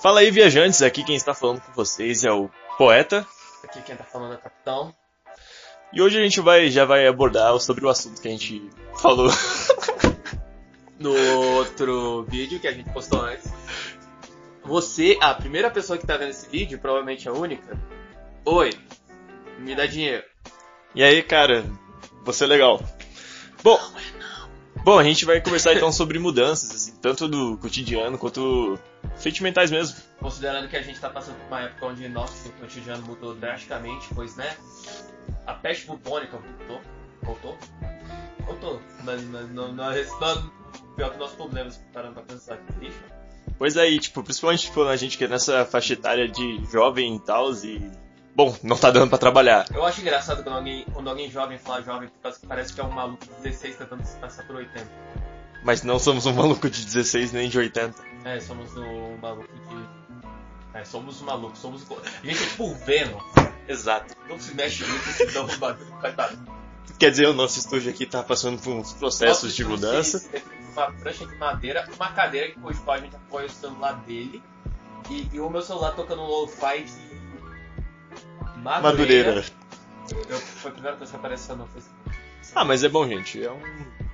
Fala aí, viajantes. Aqui quem está falando com vocês é o Poeta. Aqui quem tá falando é o Capitão. E hoje a gente vai, já vai abordar sobre o assunto que a gente falou. No outro vídeo que a gente postou antes. Você, a primeira pessoa que tá vendo esse vídeo, provavelmente a única. Oi, me dá dinheiro. E aí, cara, você é legal. Bom, bom, a gente vai conversar então sobre mudanças, assim, tanto do cotidiano quanto sentimentais mesmo. Considerando que a gente tá passando por uma época onde nosso cotidiano mudou drasticamente, pois né, a peste bubônica voltou. Voltou? Voltou. Mas, mas não, não, não, pior que nossos problemas, parando pra pensar que triste. Pois aí, tipo, principalmente tipo, a gente que é nessa faixa etária de jovem e tal, e. Bom, não tá dando pra trabalhar. Eu acho engraçado quando alguém, quando alguém jovem fala jovem, por causa que parece que é um maluco de 16 tentando se passar por 80. Mas não somos um maluco de 16 nem de 80. É, somos um maluco de. É, somos um maluco, somos. A gente é tipo o Venom. Exato. Não se mexe muito, senão o bagulho vai dar. Quer dizer, o nosso estúdio aqui tá passando por uns processos de mudança. tem Uma prancha de madeira, uma cadeira que pôs a gente apoia o celular dele. E, e o meu celular tocando um lo-fi de. Madureira. Madureira. Eu, foi a primeira coisa que apareceu no Facebook. Ah, mas é bom, gente. É um.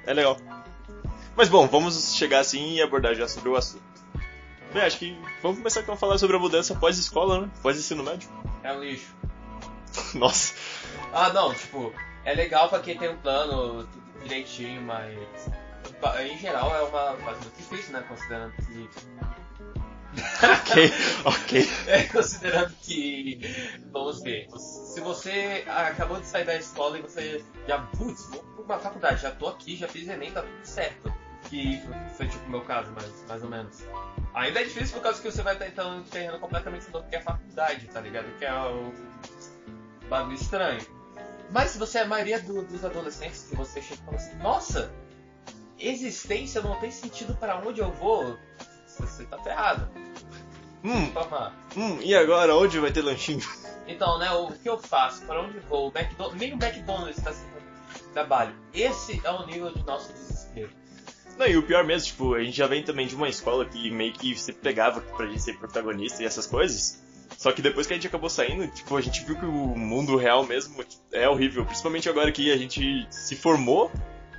É legal. Mas bom, vamos chegar assim e abordar já sobre o assunto. Bem, acho que vamos começar então a falar sobre a mudança pós-escola, né? Pós-ensino médio. É um lixo. Nossa. Ah, não, tipo, é legal pra quem tem um plano direitinho, mas. Em geral é uma fase muito difícil, né? Considerando que. Ok, ok. É, considerando que. Vamos ver. Se você acabou de sair da escola e você já. Putz, vou pra uma faculdade, já tô aqui, já fiz Enem, tá tudo certo. Que foi tipo o meu caso, mais, mais ou menos. Ainda é difícil por causa que você vai estar entrando em um terreno completamente novo, que é a faculdade, tá ligado? Que é o bagulho estranho. Mas se você é a maioria do- dos adolescentes que você chega e fala assim, nossa, existência não tem sentido para onde eu vou, você tá ferrado. Hum, hum, e agora? Onde vai ter lanchinho? Então, né, o que eu faço? Para onde vou? O McDonald's, nem o McDonald's está sendo trabalho. Esse é o nível de nosso desespero. Não, e o pior mesmo, tipo, a gente já vem também de uma escola que meio que se pegava pra gente ser protagonista e essas coisas. Só que depois que a gente acabou saindo, tipo, a gente viu que o mundo real mesmo é horrível. Principalmente agora que a gente se formou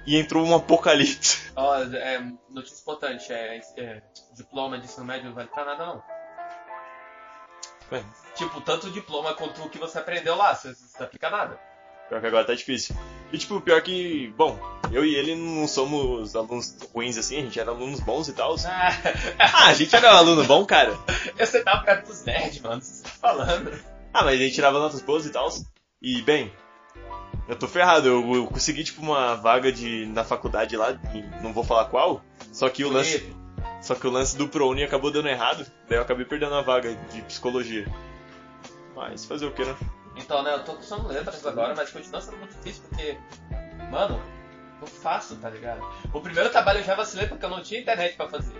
e entrou um apocalipse. Ó, é, notícia importante, é, é, diploma de ensino médio não vale pra nada não. Ué, Tipo, tanto o diploma quanto o que você aprendeu lá, você você não aplica nada. pior que agora tá difícil. E tipo, pior que, bom, eu e ele não somos alunos ruins assim, a gente era alunos bons e tal. Ah, Ah, a gente era um aluno bom, cara. você tá perto dos nerds, mano, você tá falando. Ah, mas a gente tirava notas boas e tal. E, bem, eu tô ferrado. Eu, eu consegui, tipo, uma vaga de, na faculdade lá, não vou falar qual. Só que o lance, Bonito. só que o lance do ProUni acabou dando errado. Daí eu acabei perdendo a vaga de psicologia. Mas fazer o que, né? Então, né, eu tô cursando letras agora, mas continua sendo muito difícil porque, mano, eu faço, tá ligado? O primeiro trabalho eu já vacilei porque eu não tinha internet pra fazer.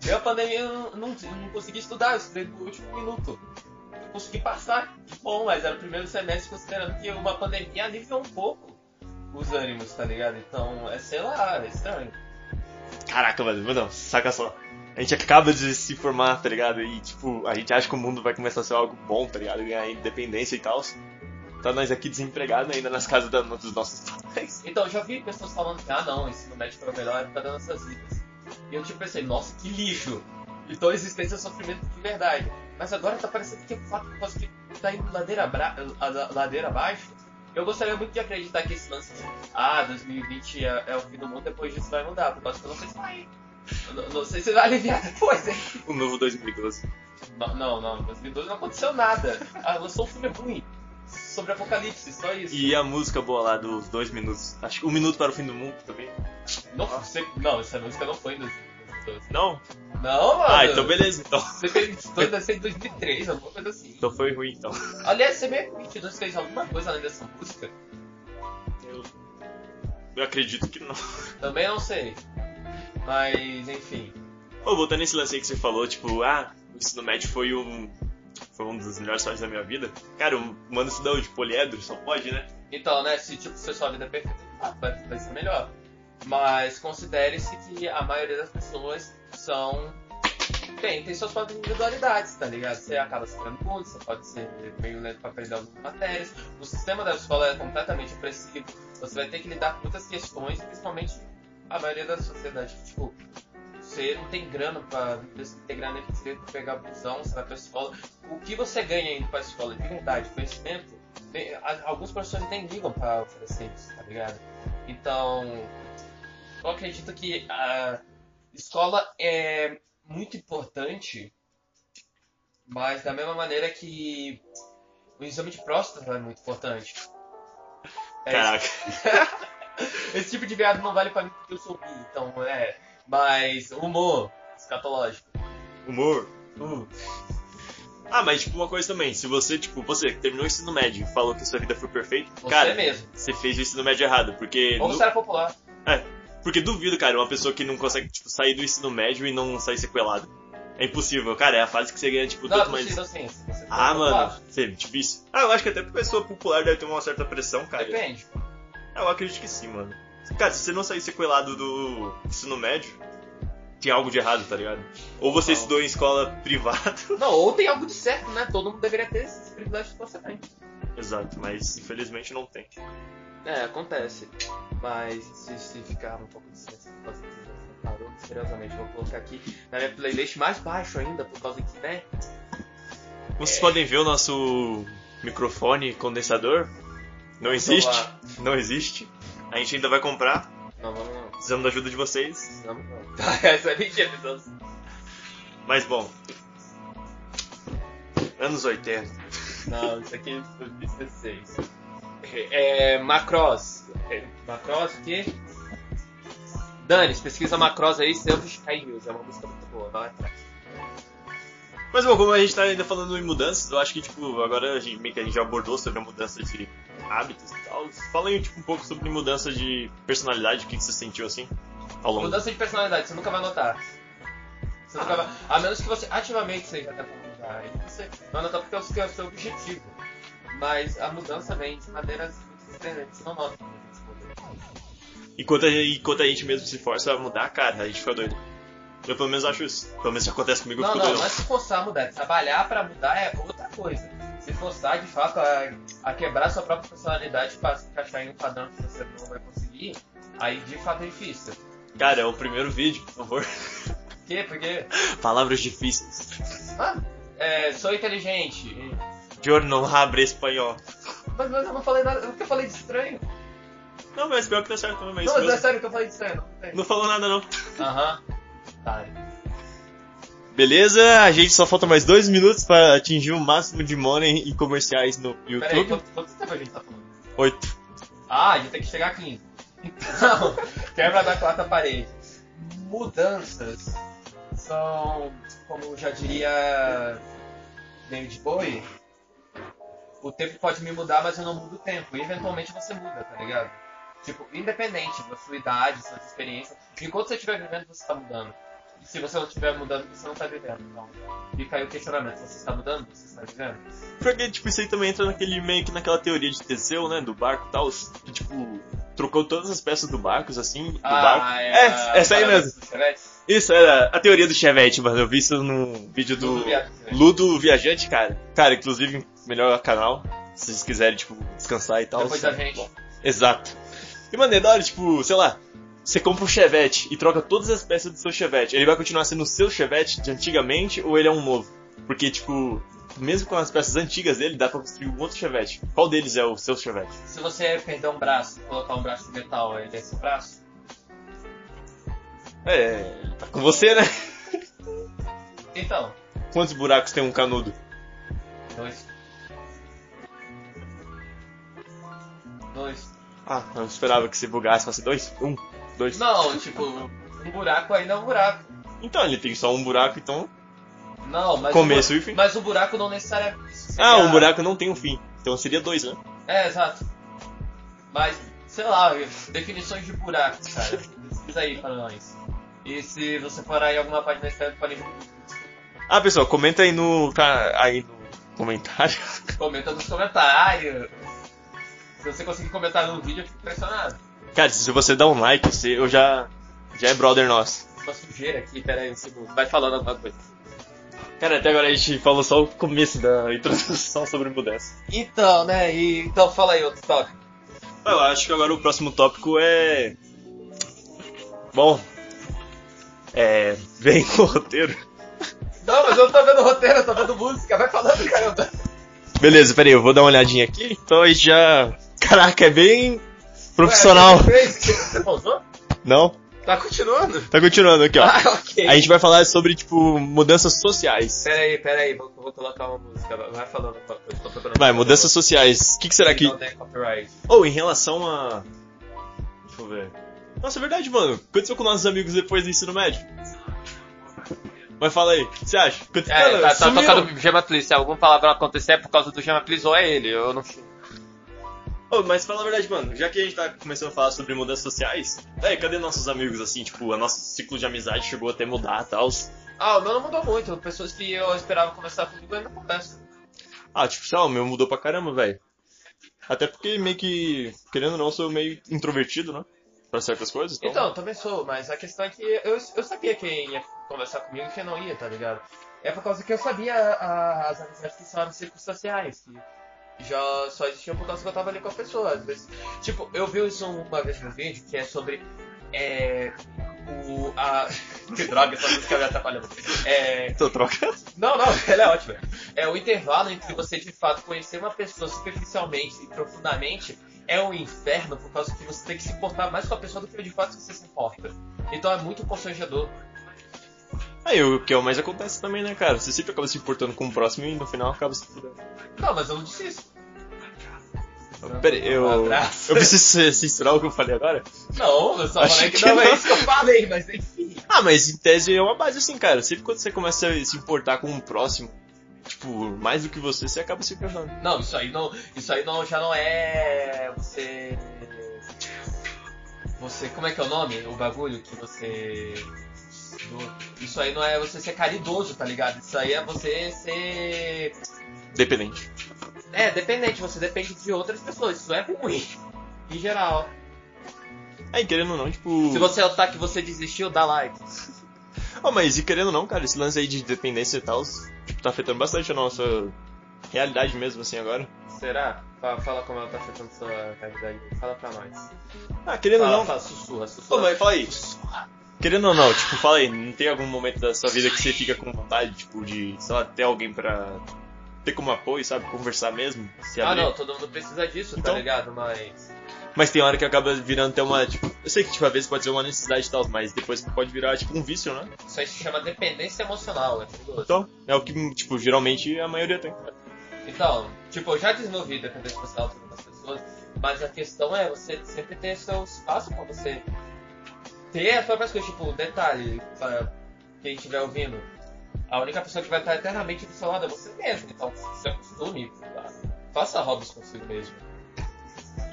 Veio a pandemia eu não, não, não consegui estudar, eu estudei no último minuto. Eu consegui passar, que bom, mas era o primeiro semestre considerando que uma pandemia aliviou um pouco os ânimos, tá ligado? Então, é sei lá, é estranho. Caraca, mano, mas não, saca só. A gente acaba de se formar, tá ligado? E, tipo, a gente acha que o mundo vai começar a ser algo bom, tá ligado? Ganhar independência e tal. Tá nós aqui desempregados ainda nas casas da- dos nossos pais. Então, já vi pessoas falando que, ah não, ensino médio foi a melhor época das nossas vidas. E eu tipo pensei, nossa, que lixo! Então a existência é sofrimento de verdade. Mas agora tá parecendo que é fato por causa que tá indo ladeira, abra... a- a- ladeira abaixo. Eu gostaria muito de acreditar que esse lance de, ah, 2020 é, é o fim do mundo, depois disso vai mudar, por causa que eu não sei se vai. Não, não sei se vai aliviar depois, hein? O novo 2012. Não, não, não, em 2012 não aconteceu nada. Ah, lançou um filme ruim. Sobre apocalipse, só isso. E a música boa lá dos dois minutos. Acho que um minuto para o fim do mundo também. Não, você, não, essa música não foi em 2012. Não? Não, mano. Ah, então beleza, então. Você fez 22 deve ser em 2003, alguma coisa assim. Então foi ruim, então. Aliás, você meio 22 fez alguma coisa além dessa música? Eu, eu acredito que não. Também não sei. Mas, enfim. Pô, voltando nesse lance aí que você falou, tipo, ah, o ensino médio foi um. Foi um dos melhores fases da minha vida. Cara, o mano estudou de poliedro, só pode, né? Então, né, se tipo, se a sua vida é perfeita, ah, vai, vai ser melhor. Mas considere-se que a maioria das pessoas são Depende, tem suas próprias individualidades, tá ligado? Você acaba sofrendo muito, você pode ser meio lento pra aprender algumas matérias. O sistema da escola é completamente opressivo. Você vai ter que lidar com muitas questões, principalmente a maioria da sociedade, tipo, você não tem grana pra ter grana pra pegar busão, você vai pra escola. O que você ganha indo pra escola de verdade, conhecimento, tem, alguns professores nem ligam pra oferecer isso, tá ligado? Então, eu acredito que a escola é muito importante, mas da mesma maneira que o exame de próstata é muito importante. É Caraca. Esse tipo de viado não vale pra mim porque eu sou bi, então é. Mas humor escatológico. Humor? Uh. Ah, mas tipo uma coisa também, se você, tipo, você que terminou o ensino médio e falou que sua vida foi perfeita, você cara, mesmo. você fez o ensino médio errado, porque. Ou você era popular. É, porque duvido, cara, uma pessoa que não consegue, tipo, sair do ensino médio e não sair sequelado. É impossível, cara, é a fase que você ganha, tipo, não, tanto é mais. possível, sim. Se você for Ah, popular. mano, é difícil. Ah, eu acho que até pra pessoa popular deve ter uma certa pressão, cara. Depende. Eu acredito que sim, mano. Cara, se você não sair sequelado do ensino médio, tem algo de errado, tá ligado? Ou você Não. estudou em escola privada. Não, ou tem algo de certo, né? Todo mundo deveria ter esses privilégios que você tem. Exato, mas infelizmente não tem. É, acontece. Mas se, se ficar um pouco de ciência, parou misteriosamente. Vou colocar aqui na minha playlist mais baixo ainda, por causa que, né? Vocês podem ver o nosso microfone condensador. Não existe. lá. Não existe. A gente ainda vai comprar. Não, vamos não. Precisamos da ajuda de vocês. Precisamos não. Essa é mentira, precisamos. Mas bom. Anos 80. Não, isso aqui é 2016. É, Macross. É, Macross o quê? Dani, pesquisa Macross aí, Selfish High News. É uma música muito boa, vai atrás. Mas bom, como a gente tá ainda falando em mudanças, eu acho que tipo, agora a gente, meio que a gente já abordou sobre a mudança de hábitos e tal. Fala aí tipo, um pouco sobre mudança de personalidade, o que, que você sentiu assim ao longo Mudança de personalidade, você nunca vai notar. Você nunca vai... A menos que você ativamente seja até pra mudar. Aí você vai notar porque é o seu, é o seu objetivo. Mas a mudança vem de maneiras diferentes. Você não nota. Enquanto a, gente, enquanto a gente mesmo se força a mudar, cara, a gente fica doido. Eu pelo menos acho isso. Pelo menos isso acontece comigo, eu Não, fico não, doido. não é se forçar a mudar. Trabalhar pra mudar é outra coisa. Se forçar, de fato, a, a quebrar sua própria personalidade pra se encaixar em um padrão que você não vai conseguir, aí de fato é difícil. Cara, é o primeiro vídeo, por favor. Por quê? Porque, Palavras difíceis. ah, é, sou inteligente. Não abre espanhol. Mas, mas eu não falei nada, eu nunca falei de estranho. Não, mas pior que tá certo também. Não, Isso mas é sério que eu falei de estranho, não. Não falou nada não. Aham. Tá. Beleza, a gente só falta mais dois minutos pra atingir o máximo de money e comerciais no Peraí, YouTube. quanto, quanto tempo a gente tá falando? Oito. Ah, a gente tem que chegar a 15. Então, quebra da quarta parede. Mudanças são, como já diria David Bowie, o tempo pode me mudar, mas eu não mudo o tempo. E eventualmente você muda, tá ligado? Tipo, independente da sua idade, suas experiências, enquanto você estiver vivendo, você está mudando. Se você não estiver mudando, você não está vivendo. Então, fica aí o questionamento. Você está mudando? Você está vivendo? Porque, tipo, isso aí também entra naquele meio que naquela teoria de Teseu, né? Do barco e tal. Que, tipo, trocou todas as peças do barco, assim, do barco. é, É, essa aí mesmo. Isso, era a teoria do Chevette, mano. Eu vi isso num vídeo do Tudo viado, Chevette. Ludo Viajante, cara. Cara, inclusive, melhor canal. Se vocês quiserem, tipo, descansar e tal. Depois da gente. Bom, Exato. E, mano, é da hora, tipo, sei lá, você compra um Chevette e troca todas as peças do seu Chevette. Ele vai continuar sendo o seu Chevette de antigamente ou ele é um novo? Porque, tipo, mesmo com as peças antigas dele, dá pra construir um outro Chevette. Qual deles é o seu Chevette? Se você perder um braço e colocar um braço de metal, ele é esse braço? É, tá com você, né? Então, Quantos buracos tem um canudo? dois. Dois. Ah, eu esperava que se bugasse fosse dois. Um, dois. Não, tipo, um buraco ainda é um buraco. Então, ele tem só um buraco, então. Não, mas. Começo o, e fim. Mas o buraco não necessariamente. seria- Ah, um buraco não tem um fim. Então seria dois, né? É, exato. Mas, sei lá, definições de buraco, cara. Pesquisa aí pra nós. E se você for aí alguma página escreve pode Ah, pessoal, comenta aí no. Tá aí no comentário. comenta nos comentários. Se você conseguir comentar no vídeo, eu fico impressionado. Cara, se você dá um like, você, eu já. Já é brother nosso. Uma sujeira aqui, pera aí um segundo. Vai falando alguma coisa. Cara, até agora a gente falou só o começo da introdução sobre mudança. Então, né? E, então fala aí outro tópico. Eu acho que agora o próximo tópico é. Bom. É. Vem com o roteiro. Não, mas eu não tô vendo roteiro, eu tô vendo música. Vai falando, caramba. Beleza, peraí, eu vou dar uma olhadinha aqui. Então a gente já. Caraca, é bem profissional. Ué, Você pausou? Não? Tá continuando? Tá continuando aqui, ó. Ah, ok. A gente vai falar sobre, tipo, mudanças sociais. Pera aí, pera aí, vou, vou colocar uma música. Vai falando, eu tô procurando. Vai, mudanças sociais. O que, que será que. Ou em relação a. Deixa eu ver. Nossa, é verdade, mano. O que aconteceu com nossos amigos depois do ensino médio? Mas fala aí, o que você acha? É, Mano, tá, tá tocando o Gema Please. Se algum palavrão acontecer é por causa do Gema Please ou é ele. Eu não. Ô, mas fala a verdade, mano. Já que a gente tá começando a falar sobre mudanças sociais, é, cadê nossos amigos assim? Tipo, o nosso ciclo de amizade chegou até mudar e tal. Ah, o meu não mudou muito. Pessoas que eu esperava conversar comigo ainda conversam. Ah, tipo, sei lá, o meu mudou pra caramba, velho. Até porque meio que, querendo ou não, sou meio introvertido, né? Pra certas coisas. Então, Então, também sou, mas a questão é que eu, eu sabia quem ia conversar comigo e quem não ia, tá ligado? É por causa que eu sabia a- as amizades que são circunstanciais, que já só existiam por causa que eu tava ali com a pessoa. Às vezes, tipo, eu vi isso uma vez no vídeo que é sobre. É. O. A. que droga, essa música me atrapalhou. É. tô trocando. Não, não, ela é ótima. É o intervalo entre você de fato conhecer uma pessoa superficialmente e profundamente é um inferno por causa que você tem que se importar mais com a pessoa do que de fato você se importa. Então é muito constrangedor. Aí, o que é o mais acontece também, né, cara? Você sempre acaba se importando com o próximo e no final acaba se fudendo. Não, mas eu não disse isso. Pera aí, eu. Um. Eu preciso censurar o que eu falei agora? Não, eu só Acho falei que, que não, é não. isso que eu falei, mas enfim. Ah, mas em tese é uma base assim, cara. Sempre quando você começa a se importar com o próximo, tipo, mais do que você, você acaba se importando. Não, isso aí não. Isso aí não já não é. Você. Você. Como é que é o nome? O bagulho que você. Isso aí não é você ser caridoso, tá ligado? Isso aí é você ser. Dependente. É, dependente, você depende de outras pessoas, isso é ruim. Em geral. Aí, querendo ou não, tipo. Se você é o que você desistiu, dá like. Oh, mas e querendo ou não, cara, esse lance aí de dependência e tal, tipo, tá afetando bastante a nossa realidade mesmo, assim, agora. Será? Fala, fala como ela tá afetando sua realidade. Fala pra nós. Ah, querendo ou Fala, não. fala, sussurra, Ô, sussurra. mas fala aí. Querendo ou não, tipo, fala aí, não tem algum momento da sua vida que você fica com vontade, tipo, de, sei lá, ter alguém pra ter como apoio, sabe? Conversar mesmo, se Ah não, todo mundo precisa disso, Então- tá ligado? Mas. Mas tem hora que acaba virando até uma, tipo, eu sei que tipo, às vezes pode ser uma necessidade e tal, mas depois pode virar, tipo, um vício, né? Isso aí se chama dependência emocional, é. Então, é o que, tipo, geralmente a maioria tem. Então, tipo, eu já desenvolvi dependência emocional por algumas pessoas, mas a questão é você sempre ter seu espaço pra você ter as próprias coisas. Tipo, detalhe, pra quem estiver ouvindo, a única pessoa que vai estar eternamente do seu lado é você mesmo. Então, se acostume, tá? faça hobbies consigo mesmo.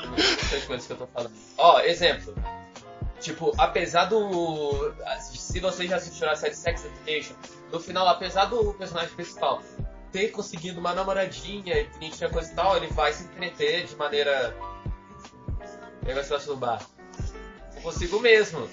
Não sei as coisas que eu tô falando. Ó, exemplo. Tipo, apesar do. Se vocês já assistiram a série Sex Education, no final, apesar do personagem principal ter conseguido uma namoradinha e bonitinha coisa e tal, ele vai se entreter de maneira. Ele vai se. Consigo mesmo.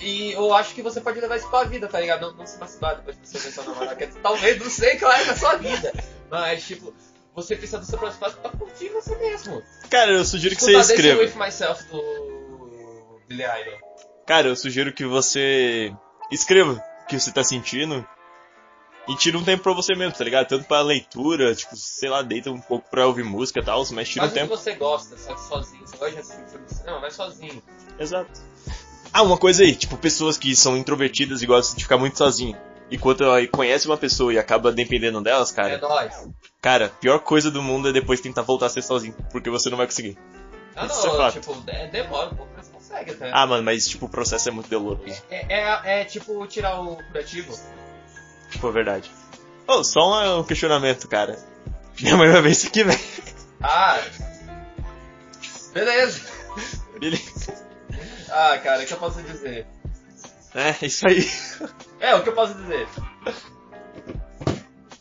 E eu acho que você pode levar isso pra vida, tá ligado? Não, não se masturbar depois que você ver sua namorada. que Talvez, não sei é da sua vida. Mas, tipo, você precisa do seu próximo passo pra curtir você mesmo. Cara, eu sugiro que você Escuta Dancing escreva. With Myself do Billy Idol. Cara, eu sugiro que você escreva o que você tá sentindo e tira um tempo pra você mesmo, tá ligado? Tanto pra leitura, tipo, sei lá, deita um pouco pra ouvir música e tal, mas tira um Faz o que tempo. você gosta, só que sozinho. Você gosta de assistir filme de cinema, vai sozinho. Exato. Ah, uma coisa aí, tipo, pessoas que são introvertidas e gostam de ficar muito sozinho. E quando ela conhece uma pessoa e acaba dependendo delas, É cara, nóis. cara, a pior coisa do mundo é depois tentar voltar a ser sozinho, porque você não vai conseguir. Ah, Isso é não, fato. tipo, é, demora um pouco, mas consegue até. Ah, mano, mas tipo, o processo é muito doloroso. É, é, é tipo tirar o curativo. Tipo, é verdade. Oh, só um questionamento, cara. Minha mãe vai ver isso aqui, velho. Ah! Beleza! Ele... Ah, cara, o que eu posso dizer? É, isso aí. É, o que eu posso dizer?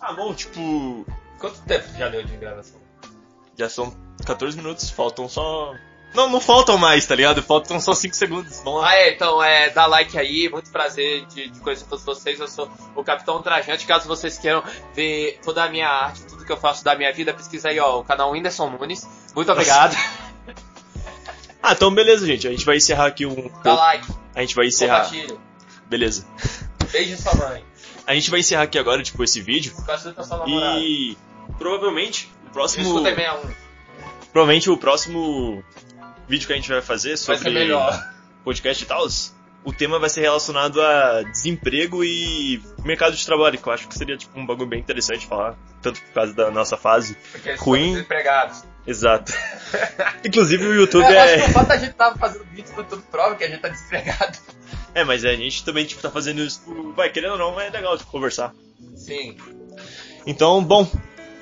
Ah, bom, tipo. Quanto tempo já deu de gravação? Já são 14 minutos, faltam só Não, não faltam mais, tá ligado? Faltam só 5 segundos. Vamos lá. Ah, é, então, é, dá like aí, muito prazer de, de conhecer todos vocês. Eu sou o Capitão Trajante. Caso vocês queiram ver toda a minha arte, tudo que eu faço da minha vida, pesquisa aí, ó, o canal Whindersson Nunes. Muito obrigado. Ah, então beleza, gente. A gente vai encerrar aqui um. dá like, A gente vai encerrar. compartilha. Beleza. Beijo sua mãe. A gente vai encerrar aqui agora, tipo, esse vídeo. E provavelmente o próximo. Escuta 61. Provavelmente o próximo vídeo que a gente vai fazer Vai sobre melhor. podcast e tal, o tema vai ser relacionado a desemprego e mercado de trabalho, que eu acho que seria tipo um bagulho bem interessante falar, tanto por causa da nossa fase. Porque Ruim. desempregados. Exato. Inclusive o YouTube É, eu acho que é. o fato da gente tava fazendo vídeo no YouTube prova que a gente tá desempregado. É, mas a gente também tipo, tá fazendo isso. por- Vai, querendo ou não, é legal tipo, conversar. Sim. Então, bom,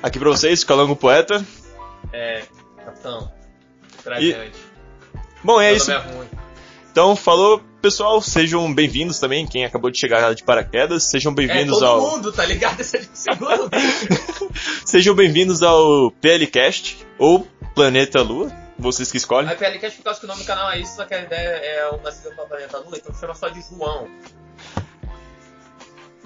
aqui pra vocês, Calango Poeta. É, capitão. Trajante. Bom, é Meu isso. é. Então, falou, pessoal. Sejam bem-vindos também, quem acabou de chegar de paraquedas. Sejam É, bem-vindos todo ao. mundo, tá ligado? É Sejam bem-vindos ao PLCast ou Planeta Lua, vocês que escolhem. A PLCast, por causa que o nome do canal é isso, só que a ideia é o Nascido do Planeta Lula, então chama só de João.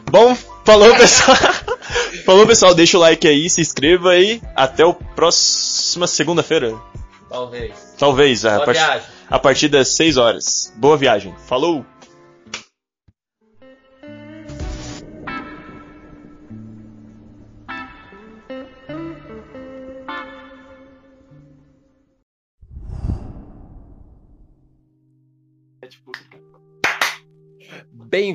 Bom, falou pessoal. falou pessoal, deixa o like aí, se inscreva aí. Até o próxima segunda-feira. Talvez. Talvez, a, Boa part- viagem. a partir das 6 horas. Boa viagem. Falou!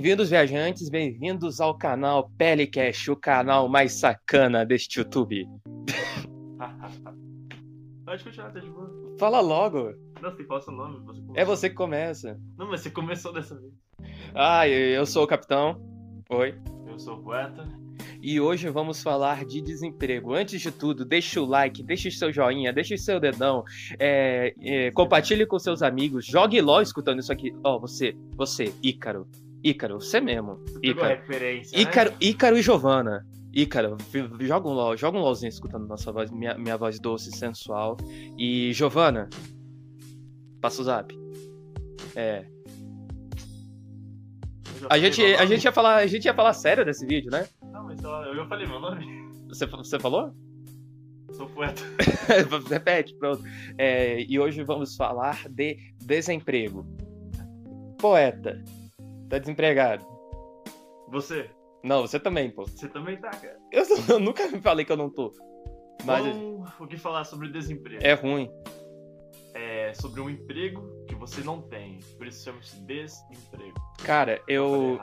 Bem-vindos, viajantes, bem-vindos ao canal Pelicast, o canal mais sacana deste YouTube. Pode continuar, tá de boa. Fala logo, Não, você fala seu nome. Você é você que começa. Não, mas você começou dessa vez. Ah, eu sou o capitão. Oi. Eu sou o poeta. E hoje vamos falar de desemprego. Antes de tudo, deixa o like, deixa o seu joinha, deixa o seu dedão, é, é, compartilhe com seus amigos, jogue LOL escutando isso aqui. Ó, você, você, Ícaro. Ícaro, você mesmo. Ícaro. referência. né? Ícaro, Ícaro e Giovana. Ícaro, joga um LOL, joga um LOLzinho escutando nossa voz, minha, minha voz doce, sensual. E Giovana, passa o zap. É. A gente, a gente ia falar, a gente ia falar sério desse vídeo, né? Não, mas eu já falei meu nome. Você, você falou? Sou poeta. Repete, pronto. É, e hoje vamos falar de desemprego. Poeta, tá desempregado? Você? Não, você também, pô. Você também tá, cara. Eu, eu nunca falei que eu não tô. Mas Bom, o que falar sobre desemprego? é ruim. É sobre um emprego que você não tem. Por isso chama-se desemprego. Cara, eu,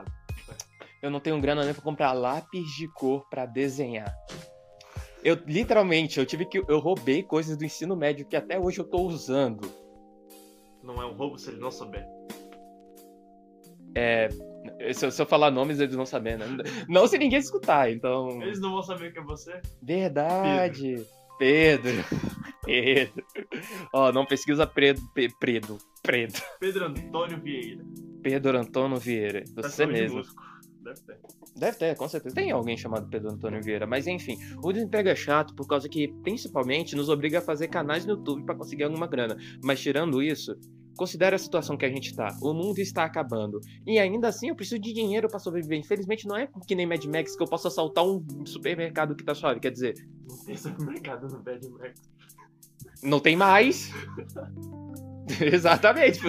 eu não tenho grana nem pra comprar lápis de cor pra desenhar. Eu literalmente, eu tive que eu roubei coisas do ensino médio que até hoje eu tô usando. Não é um roubo se ele não souber. É, se, eu- se eu falar nomes eles vão saber, né? Não se ninguém escutar, então. Eles não vão saber que é você. Verdade. Pedro. Pedro. Ó, não pesquisa Predo, Pe- Predo, Predo. Pedro Antônio Vieira. Pedro Antônio Vieira. Você Tá mesmo. Deve ter. Deve ter, com certeza. Tem alguém chamado Pedro Antônio Vieira, mas enfim, o desemprego é chato por causa que, principalmente, nos obriga a fazer canais no YouTube pra conseguir alguma grana. Mas tirando isso, considera a situação que a gente tá. O mundo está acabando. E ainda assim eu preciso de dinheiro pra sobreviver. Infelizmente não é que nem Mad Max que eu posso assaltar um supermercado que tá suave. Quer dizer, Não tem supermercado no Bad Max. não tem mais. Exatamente.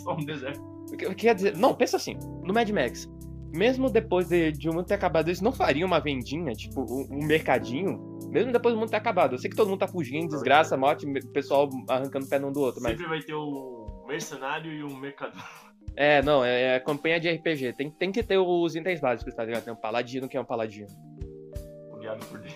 só um deserto. Quer dizer, não, pensa assim, no Mad Max, mesmo depois de, de o mundo ter acabado, eles não fariam uma vendinha, tipo, um, um mercadinho, mesmo depois do mundo ter acabado. Eu sei que todo mundo tá fugindo, desgraça, morte, pessoal arrancando pé um do outro, mas. Sempre vai ter um mercenário e um mercador. É, não, é, é campanha de RPG. Tem, tem que ter os itens básicos, tá ligado? Tem um paladino que é um paladino. Guiado por Deus.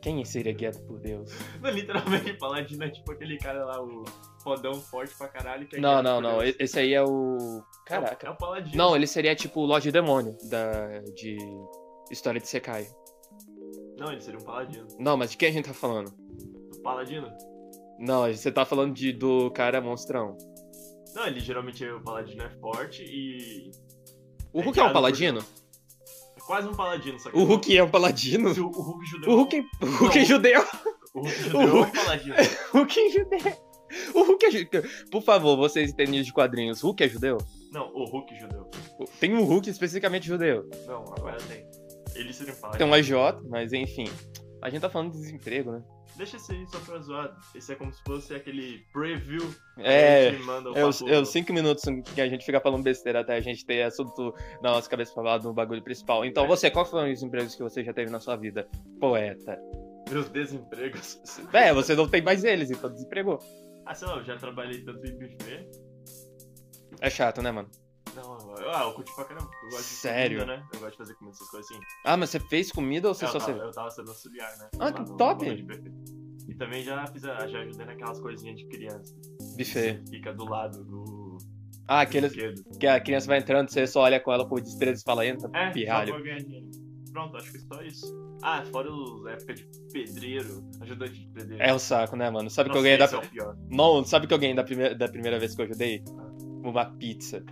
Quem seria guiado por Deus? Não, literalmente, paladino é tipo aquele cara lá, o fodão forte pra caralho. Que é Não, não, não. Deus. Esse aí é o. É o- Caraca. É o paladino. Não, ele seria tipo o Lorde Demônio da, de História de Sekai. Não, ele seria um paladino. Não, mas de quem a gente tá falando? O paladino? Não, você tá falando de, do cara monstrão. Não, ele geralmente o paladino é forte e. O É Hulk é um guiado por paladino? É quase um paladino, só que. O Hulk é um paladino? O, o Hulk judeu. O Hulk, o Hulk Não. judeu. O Hulk judeu é um paladino. O Hulk judeu. O Hulk é judeu. Por favor, vocês entendem de quadrinhos. Hulk é judeu? Não, o Hulk judeu. Tem um Hulk especificamente judeu. Não, agora tem. Ele seria um Tem um AJ, mas enfim. A gente tá falando de desemprego, né? Deixa esse aí só pra zoar. Esse é como se fosse aquele preview. É, que a gente manda o É os, é os cinco minutos que a gente fica falando besteira até a gente ter assunto na nossa cabeça pra falar do bagulho principal. Então, É. você, qual foram os empregos que você já teve na sua vida? Poeta. Meus desempregos. É, você não tem mais eles, então desempregou. Ah, sei lá, eu já trabalhei tanto em buffet. É chato, né, mano? Não, eu- ah, eu curti pra caramba. Eu gosto de Sério? comida, né? Eu gosto de fazer comida, essas coisas assim. Ah, mas você fez comida ou você eu, só tava, serviu? eu tava sendo auxiliar, né? Ah, que top! Também já fiz, já ajudei naquelas coisinhas de criança. Buffet. Fica do lado do. Ah, aqueles que a criança vai entrando, você só olha com ela por desprezo e fala, entra, É, pirralho. Pronto, acho que só isso. Ah, fora os época de pedreiro, ajudante de pedreiro. É o saco, né, mano? Sabe o que eu Nossa, ganhei da. é pior. Não, sabe que eu ganhei da primeira, da primeira vez que eu ajudei? Uma pizza.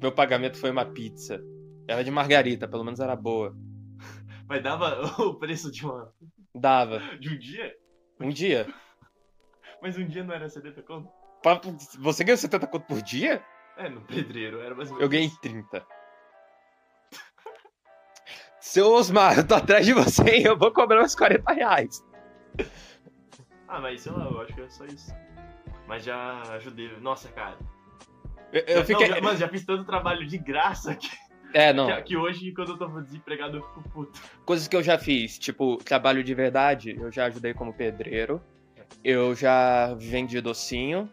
Meu pagamento foi uma pizza. Era de margarita, pelo menos era boa. Mas dava o preço de, uma, Dava. de um dia? Um dia. Mas um dia não era 70 conto? Pra- Você ganhou 70 conto por dia? É, no pedreiro, era mais ou menos. Eu ganhei 30. Seu Osmar, eu tô atrás de você e eu vou cobrar uns 40 reais. Ah, mas sei lá, eu acho que é só isso. Mas já ajudei. Nossa, cara. Eu, eu Já- fiquei. Não, já, mano, já fiz tanto trabalho de graça que, É, não. que, que hoje, quando eu tô desempregado, eu fico puto. Coisas que eu já fiz, tipo, trabalho de verdade, eu já ajudei como pedreiro. Eu já vendi docinho.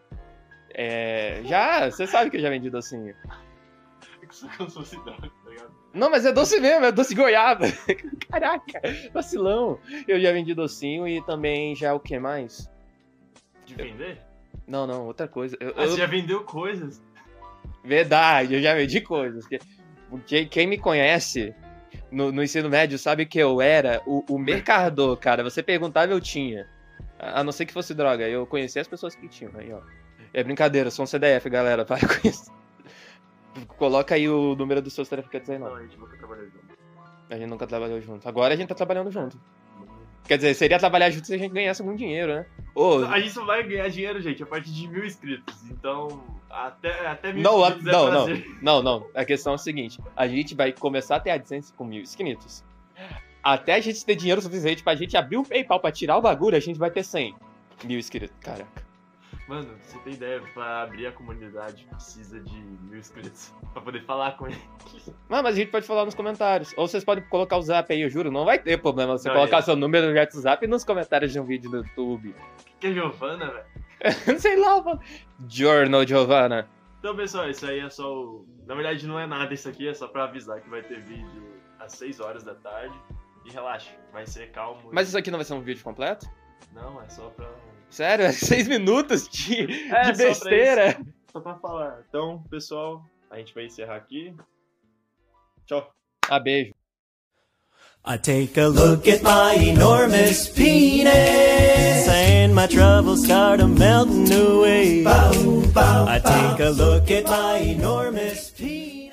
É, já, você sabe que eu já vendi docinho. É como se fosse droga, tá ligado? Não, mas é doce mesmo, é doce goiaba. Caraca, vacilão. Eu já vendi docinho e também já o que mais? De vender? Não, não, outra coisa. Eu, Ah, eu- você já vendeu coisas? Verdade, eu já vendi coisas. Quem me conhece no, no ensino médio sabe que eu era o, o mercador, cara. Você perguntava, eu tinha. A a não ser que fosse droga. Eu conhecia as pessoas que tinham. Aí, ó. É brincadeira, sou um CDF, galera. Para com isso. Coloca aí o número dos seus traficantes aí, Não, não. a gente nunca trabalhou junto. A gente nunca trabalhou junto. Agora a gente tá trabalhando junto. Quer dizer, seria trabalhar junto se a gente ganhasse algum dinheiro, né? Ô, A gente só vai ganhar dinheiro, gente, a partir de mil inscritos. Então, até, até mil Não, a- inscritos é não, não. Não, não. A questão é a seguinte: a gente vai começar a ter AdSense com mil inscritos. Até a gente ter dinheiro suficiente pra gente abrir o PayPal pra tirar o bagulho, a gente vai ter 100 mil inscritos. Caraca. Mano, você tem ideia, pra abrir a comunidade precisa de mil inscritos. Pra poder falar com ele. Não, mas a gente pode falar nos comentários. Ou vocês podem colocar o zap aí, eu juro. Não vai ter problema você Não, colocar é. seu número no WhatsApp nos comentários de um vídeo do YouTube. Que é Giovana, velho. Sei lá, mano. Journal Giovanna. Então, pessoal, isso aí é só o. Na verdade, não é nada isso aqui, é só pra avisar que vai ter vídeo às 6 horas da tarde. E relaxa, vai ser calmo. Mas isso aqui não vai ser um vídeo completo? Não, é só pra. Sério? É seis minutos de, É, de só pra besteira? Só pra falar. Então, pessoal, a gente vai encerrar aqui. Tchau. Ah, beijo. I take a look at my enormous penis and my troubles start a melting away. I take a look at my enormous penis.